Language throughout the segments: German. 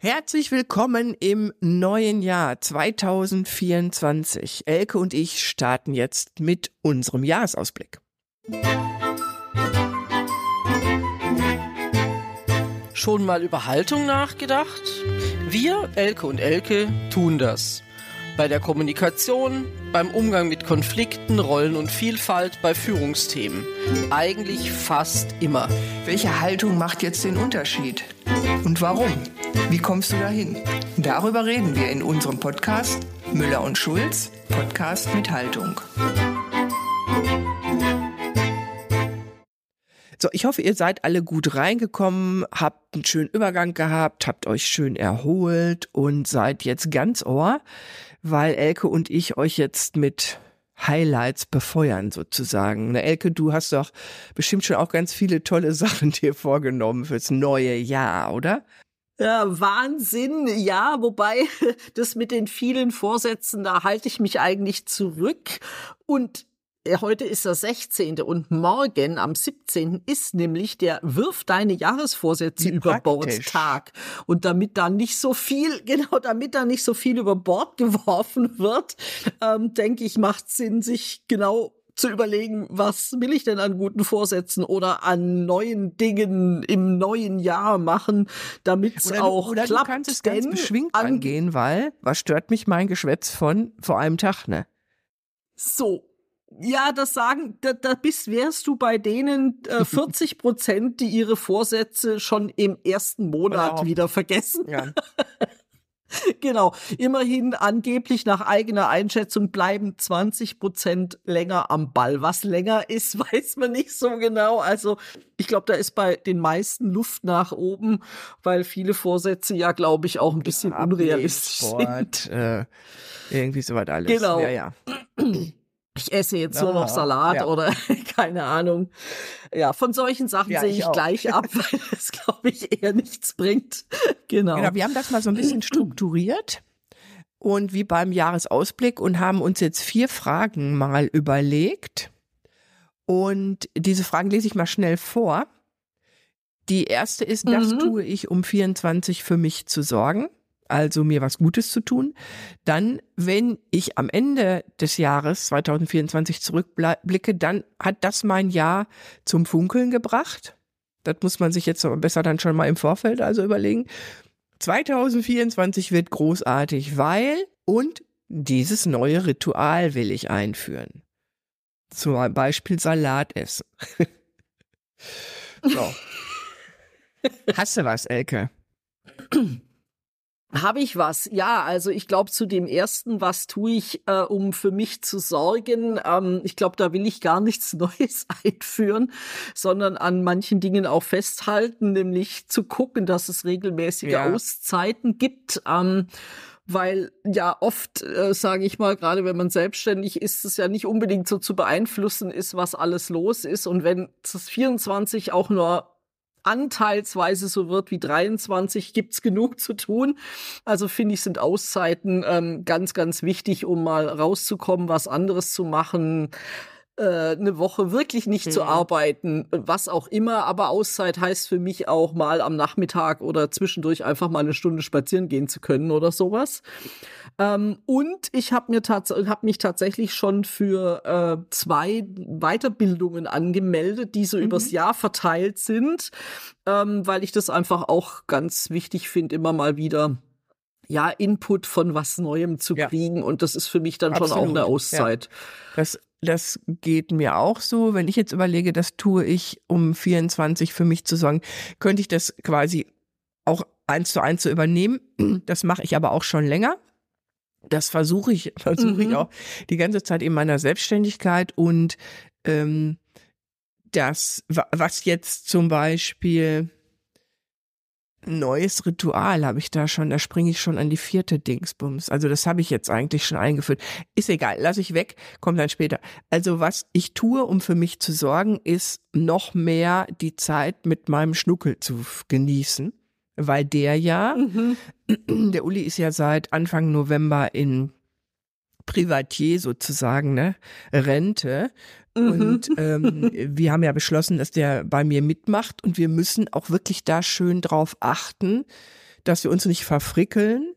Herzlich willkommen im neuen Jahr 2024. Elke und ich starten jetzt mit unserem Jahresausblick. Schon mal über Haltung nachgedacht? Wir, Elke und Elke, tun das. Bei der Kommunikation, beim Umgang mit Konflikten, Rollen und Vielfalt, bei Führungsthemen. Eigentlich fast immer. Welche Haltung macht jetzt den Unterschied? Und warum? Wie kommst du dahin? Darüber reden wir in unserem Podcast Müller und Schulz, Podcast mit Haltung. So, ich hoffe, ihr seid alle gut reingekommen, habt einen schönen Übergang gehabt, habt euch schön erholt und seid jetzt ganz ohr, weil Elke und ich euch jetzt mit Highlights befeuern sozusagen. Na, Elke, du hast doch bestimmt schon auch ganz viele tolle Sachen dir vorgenommen fürs neue Jahr, oder? Ja, Wahnsinn, ja, wobei das mit den vielen Vorsätzen, da halte ich mich eigentlich zurück. Und heute ist der 16. und morgen am 17. ist nämlich der Wirf deine Jahresvorsätze über Bord. Tag. Und damit da nicht so viel, genau, damit da nicht so viel über Bord geworfen wird, ähm, denke ich, macht Sinn, sich genau zu überlegen, was will ich denn an guten Vorsätzen oder an neuen Dingen im neuen Jahr machen, damit es auch oder klappt. du kannst es ganz beschwingt an- angehen, weil was stört mich mein Geschwätz von vor einem Tag, ne? So. Ja, das sagen, da, da bist, wärst du bei denen äh, 40 Prozent, die ihre Vorsätze schon im ersten Monat Überhaupt. wieder vergessen. Ja. Genau. Immerhin angeblich nach eigener Einschätzung bleiben 20 Prozent länger am Ball. Was länger ist, weiß man nicht so genau. Also ich glaube, da ist bei den meisten Luft nach oben, weil viele Vorsätze ja, glaube ich, auch ein bisschen unrealistisch sind. Sport, äh, irgendwie sowas alles. Genau. Ja, ja. ich esse jetzt nur noch Salat ja. oder keine Ahnung. Ja, von solchen Sachen Ja, sehe ich ich gleich ab, weil es, glaube ich, eher nichts bringt. Genau. Genau, wir haben das mal so ein bisschen strukturiert und wie beim Jahresausblick und haben uns jetzt vier Fragen mal überlegt. Und diese Fragen lese ich mal schnell vor. Die erste ist, das Mhm. tue ich, um 24 für mich zu sorgen, also mir was Gutes zu tun. Dann, wenn ich am Ende des Jahres 2024 zurückblicke, dann hat das mein Jahr zum Funkeln gebracht. Das muss man sich jetzt besser dann schon mal im Vorfeld also überlegen. 2024 wird großartig, weil und dieses neue Ritual will ich einführen. Zum Beispiel Salat essen. so. Hast du was, Elke? Habe ich was? Ja, also ich glaube zu dem ersten, was tue ich, äh, um für mich zu sorgen? Ähm, ich glaube, da will ich gar nichts Neues einführen, sondern an manchen Dingen auch festhalten, nämlich zu gucken, dass es regelmäßige Ja. Auszeiten gibt. Ähm, weil ja oft, äh, sage ich mal, gerade wenn man selbstständig ist, es ja nicht unbedingt so zu beeinflussen ist, was alles los ist. Und wenn das 24 auch nur anteilsweise so wird wie 23, gibt's genug zu tun. Also finde ich, sind Auszeiten ähm, ganz, ganz wichtig, um mal rauszukommen, was anderes zu machen, eine Woche wirklich nicht zu Mhm. arbeiten, was auch immer. Aber Auszeit heißt für mich auch mal am Nachmittag oder zwischendurch einfach mal eine Stunde spazieren gehen zu können oder sowas. Ähm, und ich habe mir hab mich tatsächlich schon für äh, zwei Weiterbildungen angemeldet, die so übers Jahr verteilt sind, ähm, weil ich das einfach auch ganz wichtig finde, immer mal wieder ja Input von was Neuem zu Ja. kriegen. Und das ist für mich dann schon auch Absolut, eine ja. Auszeit. Das, das geht mir auch so. Wenn ich jetzt überlege, das tue ich, um 24 für mich zu sorgen, könnte ich das quasi auch eins zu eins zu übernehmen. Das mache ich aber auch schon länger. Das versuche ich, versuche ich Mhm. auch die ganze Zeit in meiner Selbstständigkeit und ähm, das, wa- was jetzt zum Beispiel neues Ritual habe ich da schon, da springe ich schon an die vierte Dingsbums. Also das habe ich jetzt eigentlich schon eingeführt. Ist egal, lasse ich weg, kommt dann später. Also was ich tue, um für mich zu sorgen, ist noch mehr die Zeit mit meinem Schnuckel zu genießen, weil der ja, Mhm. der Uli ist ja seit Anfang November in Privatier sozusagen, ne, Rente. Mhm. Und ähm, wir haben ja beschlossen, dass der bei mir mitmacht und wir müssen auch wirklich da schön drauf achten, dass wir uns nicht verfrickeln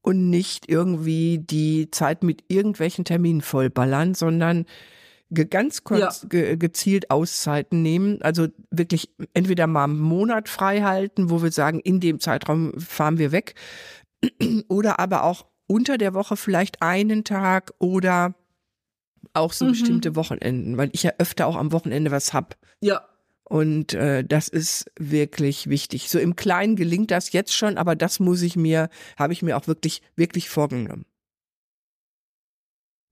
und nicht irgendwie die Zeit mit irgendwelchen Terminen vollballern, sondern ganz kurz ja. ge gezielt Auszeiten nehmen. Also wirklich entweder mal einen Monat frei halten, wo wir sagen, in dem Zeitraum fahren wir weg. Oder aber auch unter der Woche vielleicht einen Tag oder auch so mhm. bestimmte Wochenenden, weil ich ja öfter auch am Wochenende was hab. Ja. Und äh, das ist wirklich wichtig. So im Kleinen gelingt das jetzt schon, aber das muss ich mir, habe ich mir auch wirklich, wirklich vorgenommen.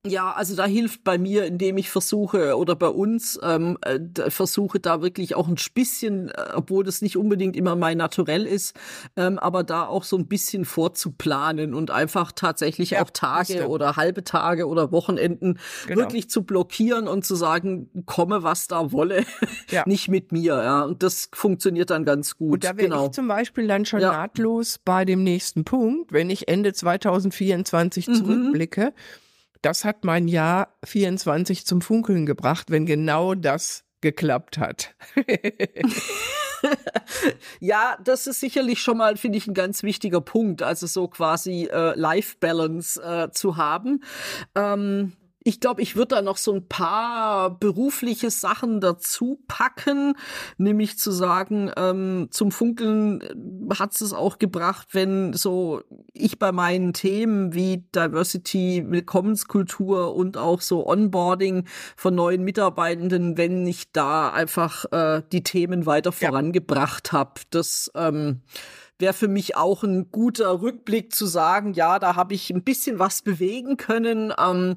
Ja, also da hilft bei mir, indem ich versuche oder bei uns ähm, äh, versuche da wirklich auch ein bisschen, äh, obwohl das nicht unbedingt immer mein Naturell ist, ähm, aber da auch so ein bisschen vorzuplanen und einfach tatsächlich ja, auch Tage oder halbe Tage oder Wochenenden genau. wirklich zu blockieren und zu sagen, komme was da wolle, ja. nicht mit mir. Ja, und das funktioniert dann ganz gut. Und da wäre genau. ich zum Beispiel dann schon ja. nahtlos bei dem nächsten Punkt, wenn ich Ende 2024 mhm. zurückblicke das hat mein Jahr 24 zum Funkeln gebracht, wenn genau das geklappt hat. ja, das ist sicherlich schon mal, finde ich, ein ganz wichtiger Punkt, also so quasi äh, Life Balance äh, zu haben. Ähm, ich glaube, ich würde da noch so ein paar berufliche Sachen dazu packen, nämlich zu sagen, ähm, zum Funkeln äh, hat es auch gebracht, wenn so ich bei meinen Themen wie Diversity, Willkommenskultur und auch so Onboarding von neuen Mitarbeitenden, wenn ich da einfach äh, die Themen weiter vorangebracht ja. habe. Das ähm, wäre für mich auch ein guter Rückblick zu sagen, ja, da habe ich ein bisschen was bewegen können. Ähm,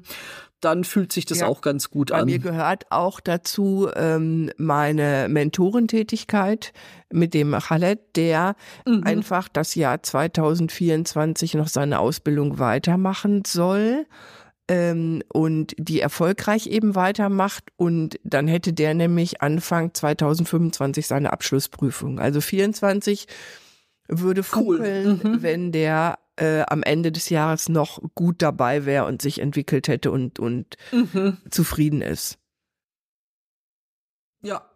dann fühlt sich das ja. auch ganz gut Bei an. Bei mir gehört auch dazu ähm, meine Mentorentätigkeit mit dem Khaled, der mhm. einfach das Jahr 2024 noch seine Ausbildung weitermachen soll ähm, und die erfolgreich eben weitermacht und dann hätte der nämlich Anfang 2025 seine Abschlussprüfung. Also 24 würde funkeln, cool. mhm. wenn der äh, am Ende des Jahres noch gut dabei wäre und sich entwickelt hätte und, und mhm. zufrieden ist. Ja.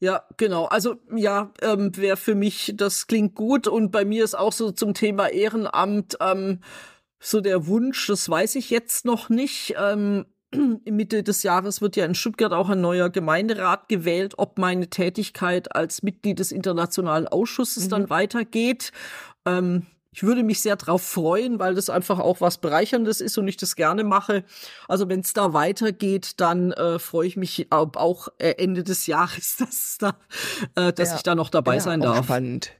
Ja, genau. Also ja, ähm, wäre für mich, das klingt gut. Und bei mir ist auch so zum Thema Ehrenamt ähm, so der Wunsch, das weiß ich jetzt noch nicht. Ähm, Mitte des Jahres wird ja in Stuttgart auch ein neuer Gemeinderat gewählt, ob meine Tätigkeit als Mitglied des Internationalen Ausschusses mhm. dann weitergeht. Ähm, ich würde mich sehr drauf freuen, weil das einfach auch was Bereicherndes ist und ich das gerne mache. Also wenn es da weitergeht, dann äh, freue ich mich auch äh, Ende des Jahres, dass, da, äh, dass ja, ich da noch dabei ja, sein darf. Spannend.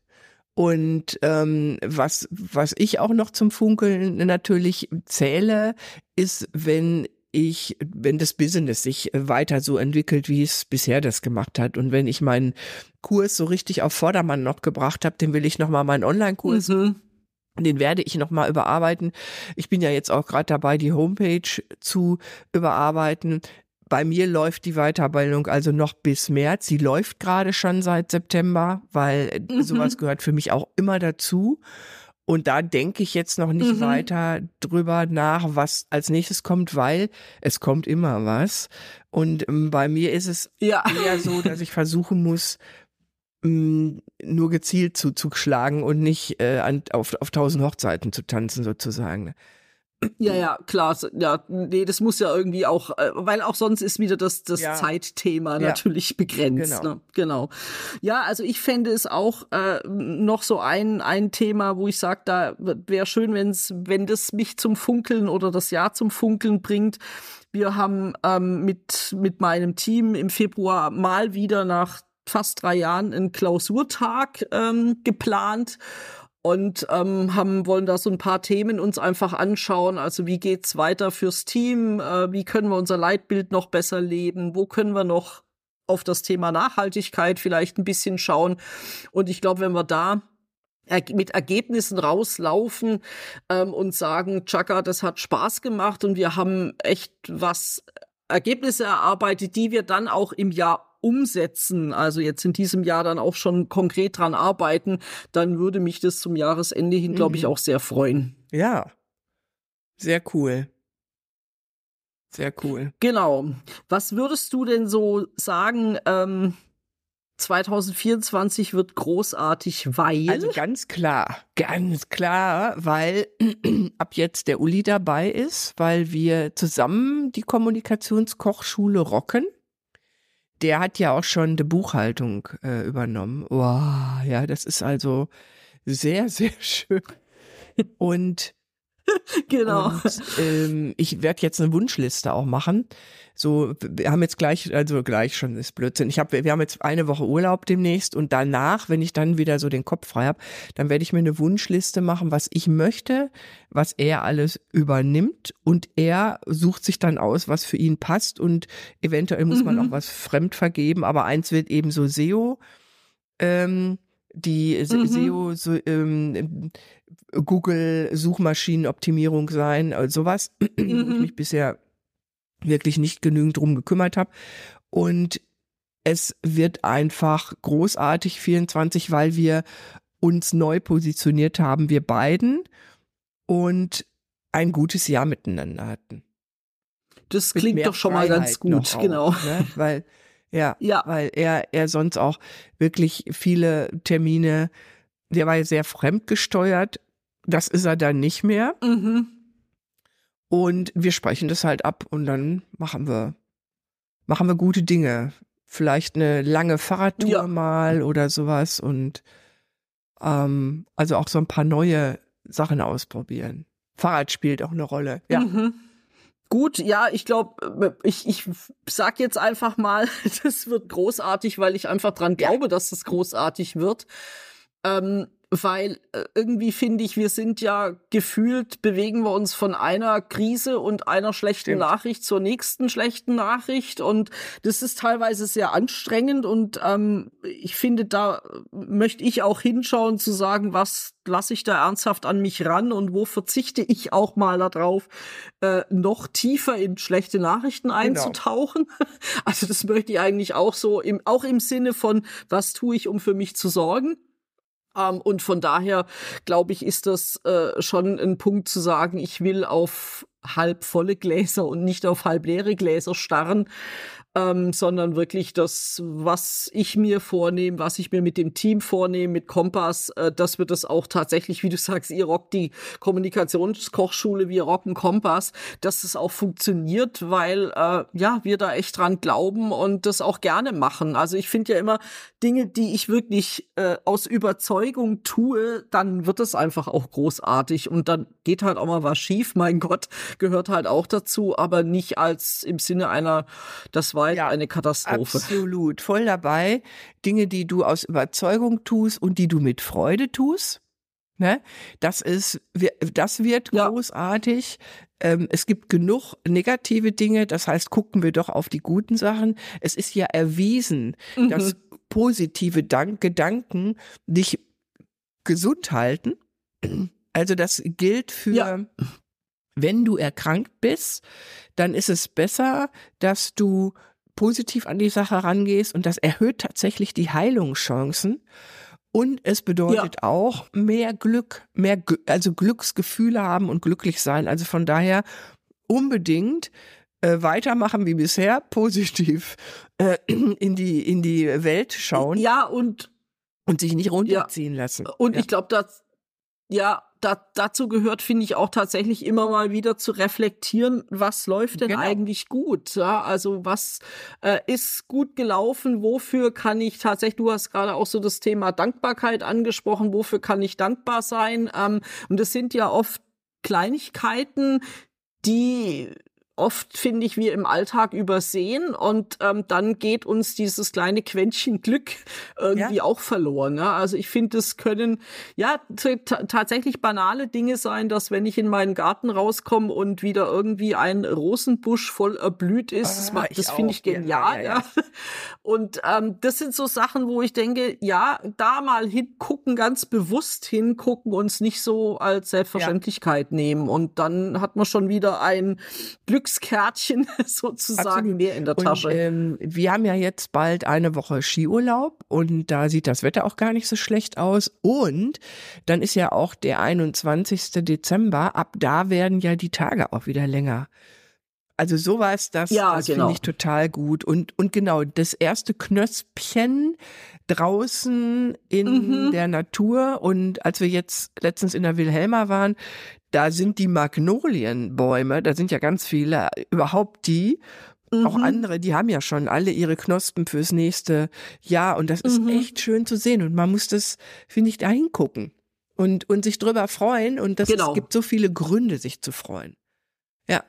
Und ähm, was, was ich auch noch zum Funkeln natürlich zähle, ist, wenn ich, wenn das Business sich weiter so entwickelt, wie es bisher das gemacht hat und wenn ich meinen Kurs so richtig auf Vordermann noch gebracht habe, den will ich noch mal meinen Online-Kurs mhm. Den werde ich nochmal überarbeiten. Ich bin ja jetzt auch gerade dabei, die Homepage zu überarbeiten. Bei mir läuft die Weiterbildung also noch bis März. Sie läuft gerade schon seit September, weil mhm. sowas gehört für mich auch immer dazu. Und da denke ich jetzt noch nicht mhm. weiter drüber nach, was als nächstes kommt, weil es kommt immer was. Und ähm, bei mir ist es ja. eher so, dass ich versuchen muss, nur gezielt zuzuschlagen und nicht äh, an, auf, auf tausend Hochzeiten zu tanzen sozusagen. Ja, ja, klar. Ja, nee, das muss ja irgendwie auch, äh, weil auch sonst ist wieder das, das ja. Zeitthema ja. natürlich begrenzt. Genau. Ne? genau. Ja, also ich fände es auch äh, noch so ein, ein Thema, wo ich sage, da wäre schön, wenn's, wenn das mich zum Funkeln oder das Jahr zum Funkeln bringt. Wir haben ähm, mit, mit meinem Team im Februar mal wieder nach fast drei Jahren einen Klausurtag ähm, geplant und ähm, haben wollen da so ein paar Themen uns einfach anschauen. Also wie geht's weiter fürs Team? Äh, wie können wir unser Leitbild noch besser leben? Wo können wir noch auf das Thema Nachhaltigkeit vielleicht ein bisschen schauen? Und ich glaube, wenn wir da mit Ergebnissen rauslaufen ähm, und sagen, Chaka, das hat Spaß gemacht und wir haben echt was Ergebnisse erarbeitet, die wir dann auch im Jahr umsetzen, also jetzt in diesem Jahr dann auch schon konkret dran arbeiten, dann würde mich das zum Jahresende hin, glaube ich, mhm. auch sehr freuen. Ja, sehr cool. Sehr cool. Genau. Was würdest du denn so sagen, ähm, 2024 wird großartig, weil. Also ganz klar, ganz klar, weil ab jetzt der Uli dabei ist, weil wir zusammen die Kommunikationskochschule rocken. Der hat ja auch schon die Buchhaltung äh, übernommen. Wow, ja, das ist also sehr, sehr schön. Und genau. Und, ähm, ich werde jetzt eine Wunschliste auch machen. So, wir haben jetzt gleich, also gleich schon ist Blödsinn. Ich habe, wir haben jetzt eine Woche Urlaub demnächst und danach, wenn ich dann wieder so den Kopf frei habe, dann werde ich mir eine Wunschliste machen, was ich möchte, was er alles übernimmt und er sucht sich dann aus, was für ihn passt und eventuell muss mhm. man auch was fremd vergeben, aber eins wird eben so SEO. Ähm, die mhm. SEO, so, ähm, Google Suchmaschinenoptimierung sein, also sowas, mhm. wo ich mhm. mich bisher wirklich nicht genügend drum gekümmert habe. Und es wird einfach großartig 24, weil wir uns neu positioniert haben, wir beiden und ein gutes Jahr miteinander hatten. Das klingt doch schon Freiheit mal ganz gut, genau. ne? Weil ja, ja, weil er er sonst auch wirklich viele Termine, der war ja sehr fremdgesteuert, das ist er dann nicht mehr. Mhm. Und wir sprechen das halt ab und dann machen wir, machen wir gute Dinge. Vielleicht eine lange Fahrradtour ja. mal oder sowas und ähm, also auch so ein paar neue Sachen ausprobieren. Fahrrad spielt auch eine Rolle. Ja. Mhm. Gut, ja, ich glaube, ich, ich sag jetzt einfach mal, das wird großartig, weil ich einfach dran glaube, dass das großartig wird. Ähm, weil äh, irgendwie finde ich, wir sind ja gefühlt, bewegen wir uns von einer Krise und einer schlechten Stimmt. Nachricht zur nächsten schlechten Nachricht und das ist teilweise sehr anstrengend und ähm, ich finde, da möchte ich auch hinschauen zu sagen, was lasse ich da ernsthaft an mich ran und wo verzichte ich auch mal darauf, äh, noch tiefer in schlechte Nachrichten genau. einzutauchen. Genau. Also das möchte ich eigentlich auch so, im, auch im Sinne von, was tue ich, um für mich zu sorgen. Ähm, und von daher, glaube ich, ist das äh, schon ein Punkt zu sagen, ich will auf halb volle Gläser und nicht auf halb leere Gläser starren ähm, sondern wirklich das, was ich mir vornehme, was ich mir mit dem Team vornehme, mit Kompass, äh, dass wir das auch tatsächlich, wie du sagst, ihr rockt die Kommunikationskochschule, wir rocken Kompass, dass es auch funktioniert, weil äh, ja, wir da echt dran glauben und das auch gerne machen. Also ich finde ja immer Dinge, die ich wirklich äh, aus Überzeugung tue, dann wird es einfach auch großartig und dann geht halt auch mal was schief, mein Gott, gehört halt auch dazu, aber nicht als im Sinne einer, das war war ja, eine Katastrophe. Absolut, voll dabei. Dinge, die du aus Überzeugung tust und die du mit Freude tust. Ne? Das ist, das wird ja. großartig. Ähm, es gibt genug negative Dinge. Das heißt, gucken wir doch auf die guten Sachen. Es ist ja erwiesen, mhm. dass positive Dank Gedanken dich gesund halten. Also das gilt für ja. Wenn du erkrankt bist, dann ist es besser, dass du positiv an die Sache rangehst und das erhöht tatsächlich die Heilungschancen. Und es bedeutet ja. auch mehr Glück, mehr, also Glücksgefühle haben und glücklich sein. Also von daher unbedingt äh, weitermachen wie bisher, positiv äh, in die, in die Welt schauen. Ja, und, und sich nicht runterziehen ja. lassen. Und ja. ich glaube, dass, ja, da, dazu gehört, finde ich, auch tatsächlich immer mal wieder zu reflektieren, was läuft denn genau. eigentlich gut? Ja, also was äh, ist gut gelaufen? Wofür kann ich tatsächlich, du hast gerade auch so das Thema Dankbarkeit angesprochen, wofür kann ich dankbar sein? Ähm, und das sind ja oft Kleinigkeiten, die oft, finde ich, wir im Alltag übersehen und ähm, dann geht uns dieses kleine Quäntchen Glück irgendwie ja. auch verloren. Ne? Also ich finde, es können ja tatsächlich banale Dinge sein, dass wenn ich in meinen Garten rauskomme und wieder irgendwie ein Rosenbusch voll erblüht ist, ah, das, das finde ich genial. Ja, ja, Und ähm, das sind so Sachen, wo ich denke, ja, da mal hingucken, ganz bewusst hingucken, uns nicht so als Selbstverständlichkeit nehmen und dann hat man schon wieder ein Glück Glückskärtchen sozusagen Absolut. mehr in der Tasche. Und, ähm, wir haben ja jetzt bald eine Woche Skiurlaub und da sieht das Wetter auch gar nicht so schlecht aus. Und dann ist ja auch der 21. Dezember. Ab da werden ja die Tage auch wieder länger. Also sowas, das, Ja, das genau. finde ich total gut. Und, und genau, das erste Knöspchen draußen in Mhm. der Natur. Und als wir jetzt letztens in der Wilhelma waren, da sind die Magnolienbäume, da sind ja ganz viele, überhaupt die, auch Mhm. andere, die haben ja schon alle ihre Knospen fürs nächste Jahr. Und das ist Mhm. echt schön zu sehen. Und man muss das, finde ich, da hingucken und, und sich drüber freuen. Und das, Genau. es gibt so viele Gründe, sich zu freuen. Ja.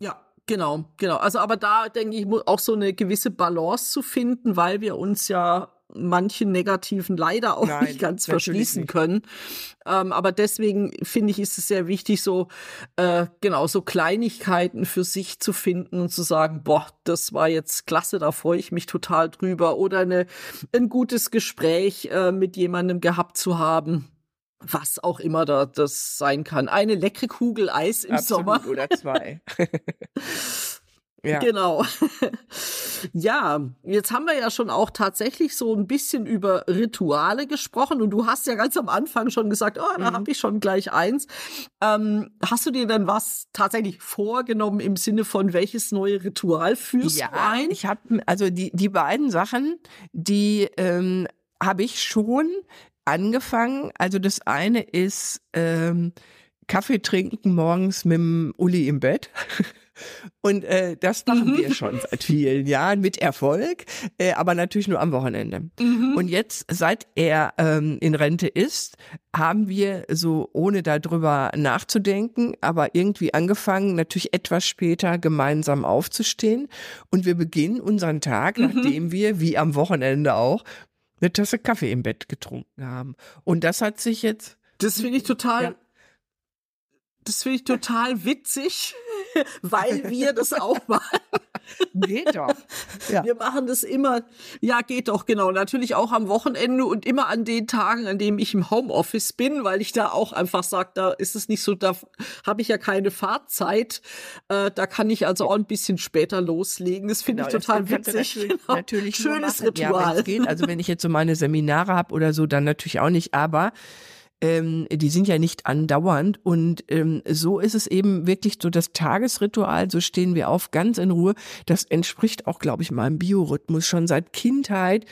Ja, genau, genau. Also aber da denke ich, auch so eine gewisse Balance zu finden, weil wir uns ja manchen negativen leider auch Nein, nicht ganz verschließen nicht. können. Ähm, aber deswegen finde ich, ist es sehr wichtig, so äh, genau so Kleinigkeiten für sich zu finden und zu sagen, boah, das war jetzt klasse, da freue ich mich total drüber. Oder eine, ein gutes Gespräch äh, mit jemandem gehabt zu haben. Was auch immer da das sein kann. Eine leckere Kugel Eis im Absolut, Sommer. oder zwei. ja. Genau. ja, jetzt haben wir ja schon auch tatsächlich so ein bisschen über Rituale gesprochen und du hast ja ganz am Anfang schon gesagt, oh, da Mhm. habe ich schon gleich eins. Ähm, hast du dir denn was tatsächlich vorgenommen im Sinne von welches neue Ritual führst ja, du ein? ich habe also die die beiden Sachen, die ähm, habe ich schon angefangen. Also das eine ist ähm, Kaffee trinken morgens mit dem Uli im Bett. Und äh, das machen Mhm. wir schon seit vielen Jahren mit Erfolg, äh, aber natürlich nur am Wochenende. Mhm. Und jetzt, seit er ähm, in Rente ist, haben wir so, ohne darüber nachzudenken, aber irgendwie angefangen, natürlich etwas später gemeinsam aufzustehen. Und wir beginnen unseren Tag, Mhm. nachdem wir, wie am Wochenende auch, eine Tasse Kaffee im Bett getrunken haben. Und das hat sich jetzt, Das finde ich total. Ja. Das finde ich total witzig, weil wir das auch machen. geht doch. Ja. Wir machen das immer, ja, geht doch, genau. Natürlich auch am Wochenende und immer an den Tagen, an denen ich im Homeoffice bin, weil ich da auch einfach sage, da ist es nicht so, da habe ich ja keine Fahrzeit. Äh, da kann ich also auch ein bisschen später loslegen. Das finde Genau, ich total witzig. Natürlich, Genau. natürlich Schönes. Ja, Ritual. wenn's geht. Also wenn ich jetzt so meine Seminare habe oder so, dann natürlich auch nicht. Aber ähm, die sind ja nicht andauernd und ähm, so ist es eben wirklich so das Tagesritual. So stehen wir auf, ganz in Ruhe. Das entspricht auch, glaube ich, meinem Biorhythmus schon seit Kindheit.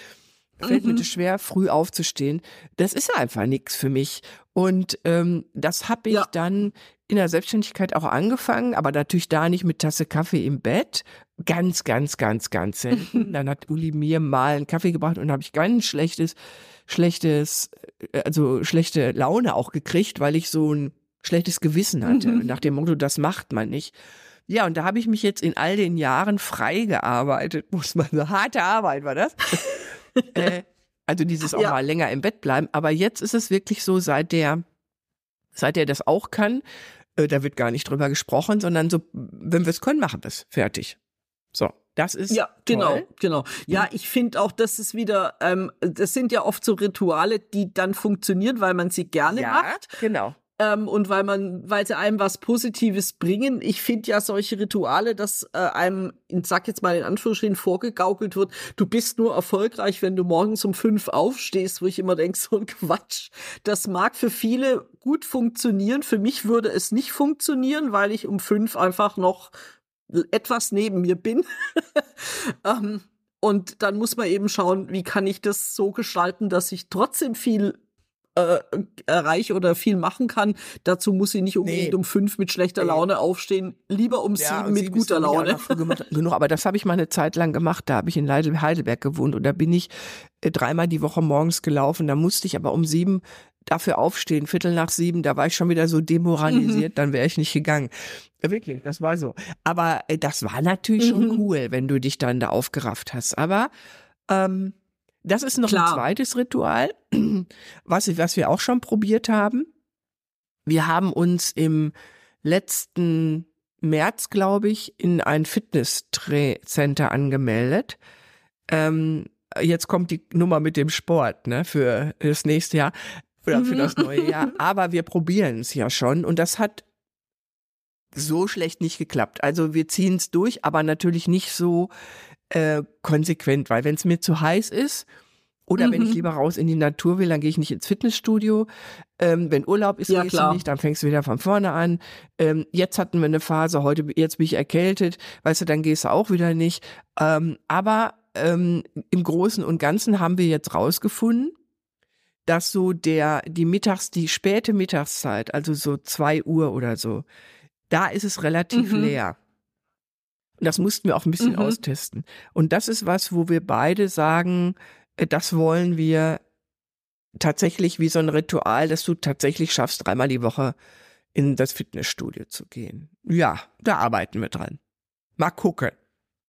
Fällt mir Mhm. das schwer, früh aufzustehen. Das ist einfach nichts für mich. Und ähm, das habe ich Ja. dann in der Selbstständigkeit auch angefangen, aber natürlich da nicht mit Tasse Kaffee im Bett. Ganz, ganz, ganz, ganz selten. Dann hat Uli mir mal einen Kaffee gebracht und habe ich ganz schlechtes, schlechtes, äh, also schlechte Laune auch gekriegt, weil ich so ein schlechtes Gewissen hatte. Mhm. Nach dem Motto, das macht man nicht. Ja, und da habe ich mich jetzt in all den Jahren frei gearbeitet, muss man sagen. Harte Arbeit war das. äh, also dieses auch Ja. mal länger im Bett bleiben. Aber jetzt ist es wirklich so, seit der, seit er das auch kann, äh, da wird gar nicht drüber gesprochen, sondern so, wenn wir es können, machen wir es. Fertig. So, das ist Ja, genau, toll. genau. Ja, ich finde auch, das ist wieder, ähm, das sind ja oft so Rituale, die dann funktionieren, weil man sie gerne Ja, macht. genau. Ähm, und weil man, weil sie einem was Positives bringen. Ich finde ja solche Rituale, dass äh, einem, ich sag jetzt mal in Anführungsstrichen, vorgegaukelt wird, du bist nur erfolgreich, wenn du morgens um fünf aufstehst, wo ich immer denke, so ein Quatsch. Das mag für viele gut funktionieren. Für mich würde es nicht funktionieren, weil ich um fünf einfach noch etwas neben mir bin. ähm, und dann muss man eben schauen, wie kann ich das so gestalten, dass ich trotzdem viel äh, erreiche oder viel machen kann. Dazu muss ich nicht unbedingt Nee. um fünf mit schlechter. Laune aufstehen, lieber um Ja, sieben mit sieben guter Laune. genug, aber das habe ich mal eine Zeit lang gemacht. Da habe ich in Leidel- Heidelberg gewohnt und da bin ich äh, dreimal die Woche morgens gelaufen. Da musste ich aber um sieben dafür aufstehen, Viertel nach sieben. Da war ich schon wieder so demoralisiert, dann wäre ich nicht gegangen. Ja, Wirklich, das war so. Aber äh, das war natürlich schon Mhm. cool, wenn du dich dann da aufgerafft hast. Aber ähm, das ist noch Klar. ein zweites Ritual, was, was wir auch schon probiert haben. Wir haben uns im letzten März, glaube ich, in ein Fitness-Center angemeldet. Ähm, jetzt kommt die Nummer mit dem Sport, ne, für das nächste Jahr oder für Mhm. das neue Jahr. Aber wir probieren es ja schon und das hat so schlecht nicht geklappt. Also wir ziehen es durch, aber natürlich nicht so äh, konsequent, weil wenn es mir zu heiß ist, Oder mhm. wenn ich mhm. lieber raus in die Natur will, dann gehe ich nicht ins Fitnessstudio. Ähm, wenn Urlaub ist, ja, gehst du nicht, dann fängst du wieder von vorne an. Ähm, jetzt hatten wir eine Phase, heute, jetzt bin ich erkältet, weißt du, dann gehst du auch wieder nicht. Ähm, aber ähm, im Großen und Ganzen haben wir jetzt rausgefunden, dass so der, die Mittags, die späte Mittagszeit, also so zwei Uhr oder so, da ist es relativ mhm. leer. Das mussten wir auch ein bisschen mhm. austesten. Und das ist was, wo wir beide sagen, äh, das wollen wir tatsächlich wie so ein Ritual, dass du tatsächlich schaffst, dreimal die Woche in das Fitnessstudio zu gehen. Ja, da arbeiten wir dran. Mal gucken.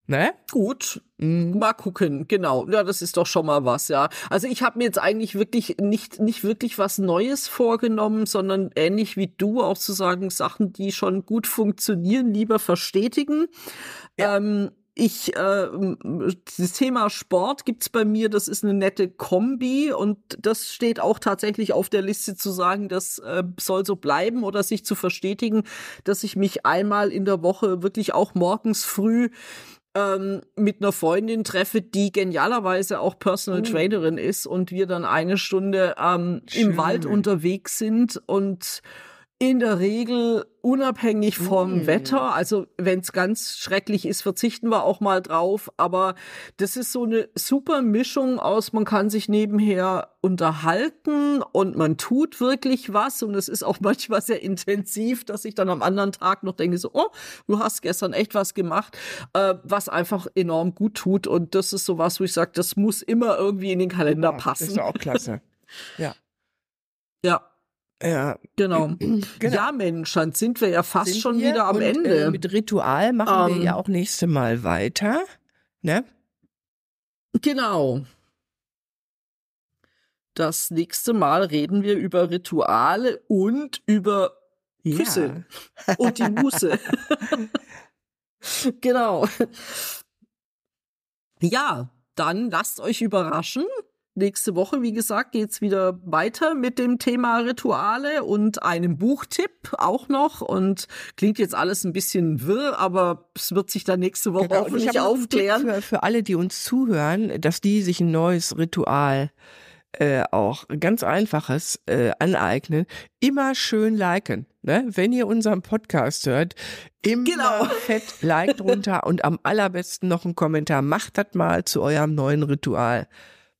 Ne? Gut, mhm. mal gucken, genau. Ja, das ist doch schon mal was, ja. Also ich habe mir jetzt eigentlich wirklich nicht nicht wirklich was Neues vorgenommen, sondern ähnlich wie du auch zu sagen Sachen, die schon gut funktionieren, lieber verstetigen. Ja. Ähm, ich äh, das Thema Sport gibt's bei mir, das ist eine nette Kombi und das steht auch tatsächlich auf der Liste zu sagen, das äh, soll so bleiben oder sich zu verstetigen, dass ich mich einmal in der Woche wirklich auch morgens früh ähm, mit einer Freundin treffe, die genialerweise auch Personal oh. Trainerin ist und wir dann eine Stunde ähm, im Wald unterwegs sind und in der Regel unabhängig vom mm. Wetter. Also wenn es ganz schrecklich ist, verzichten wir auch mal drauf. Aber das ist so eine super Mischung aus, man kann sich nebenher unterhalten und man tut wirklich was. Und es ist auch manchmal sehr intensiv, dass ich dann am anderen Tag noch denke, so, oh, du hast gestern echt was gemacht, äh, was einfach enorm gut tut. Und das ist so was, wo ich sage, das muss immer irgendwie in den Kalender ja, passen. Das ist auch klasse. Ja. Ja, ja. Genau. genau. Ja, Mensch, dann sind wir ja fast sind schon wieder am und, Ende. Äh, mit Ritual machen um, wir ja ähm. auch nächste Mal weiter. Ne? Genau. Das nächste Mal reden wir über Rituale und über Küsse ja. und die Muße. genau. Ja, dann lasst euch überraschen nächste Woche, wie gesagt, geht's wieder weiter mit dem Thema Rituale und einem Buchtipp auch noch. Und klingt jetzt alles ein bisschen wirr, aber es wird sich dann nächste Woche genau. hoffentlich aufklären. Für, für alle, die uns zuhören, dass die sich ein neues Ritual äh, auch ganz einfaches äh, aneignen. Immer schön liken. Ne? Wenn ihr unseren Podcast hört, immer genau. fett Like drunter und am allerbesten noch einen Kommentar. Macht das mal zu eurem neuen Ritual.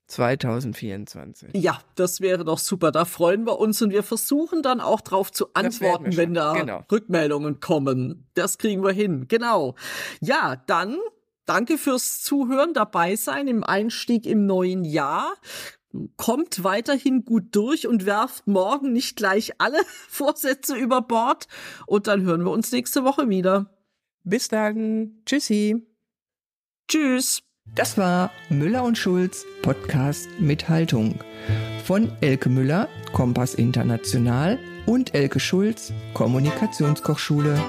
2024. Ja, das wäre doch super. Da freuen wir uns und wir versuchen dann auch drauf zu antworten, wenn da genau. Rückmeldungen kommen. Das kriegen wir hin. Genau. Ja, dann danke fürs Zuhören, dabei sein im Einstieg im neuen Jahr. Kommt weiterhin gut durch und werft morgen nicht gleich alle Vorsätze über Bord. Und dann hören wir uns nächste Woche wieder. Bis dann. Tschüssi. Tschüss. Das war Müller und Schulz Podcast mit Haltung von Elke Müller, Kompass International und Elke Schulz, Kommunikationskochschule.